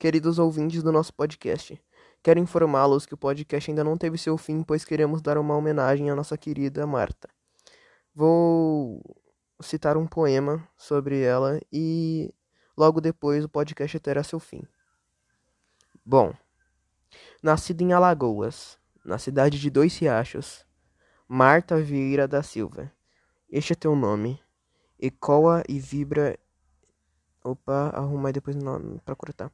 queridos ouvintes do nosso podcast. Quero informá-los que o podcast ainda não teve seu fim, pois queremos dar uma homenagem à nossa querida Marta. Vou citar um poema sobre ela e logo depois o podcast terá seu fim. Bom, nascida em Alagoas, na cidade de Dois Riachos, Marta Vieira da Silva. Este é teu nome. Ecoa e vibra. Opa, arruma aí depois para cortar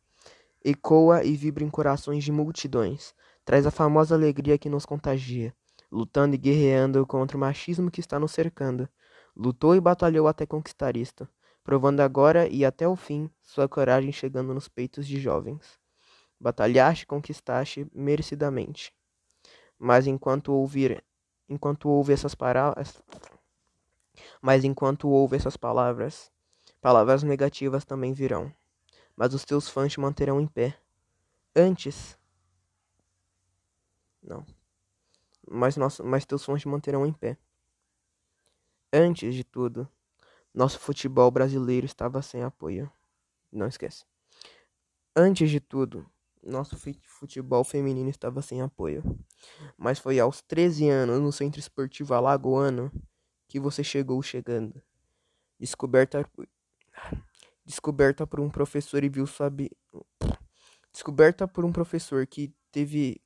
ecoa e vibra em corações de multidões, traz a famosa alegria que nos contagia, lutando e guerreando contra o machismo que está nos cercando. Lutou e batalhou até conquistar isto, provando agora e até o fim sua coragem chegando nos peitos de jovens. Batalhaste e conquistaste merecidamente. Mas enquanto ouvir, enquanto ouve essas palavras, mas enquanto ouve essas palavras, palavras negativas também virão mas os teus fãs te manterão em pé. Antes. Não. Mas, nosso, mas teus fãs te manterão em pé. Antes de tudo, nosso futebol brasileiro estava sem apoio. Não esquece. Antes de tudo, nosso futebol feminino estava sem apoio. Mas foi aos 13 anos no Centro Esportivo Alagoano que você chegou chegando. Descoberta descoberta por um professor e viu sua descoberta por um professor que teve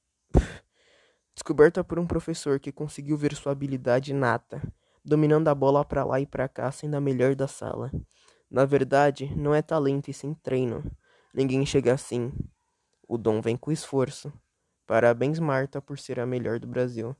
descoberta por um professor que conseguiu ver sua habilidade nata, dominando a bola para lá e para cá, sendo a melhor da sala. Na verdade, não é talento e sim treino. Ninguém chega assim. O dom vem com esforço. Parabéns, Marta, por ser a melhor do Brasil.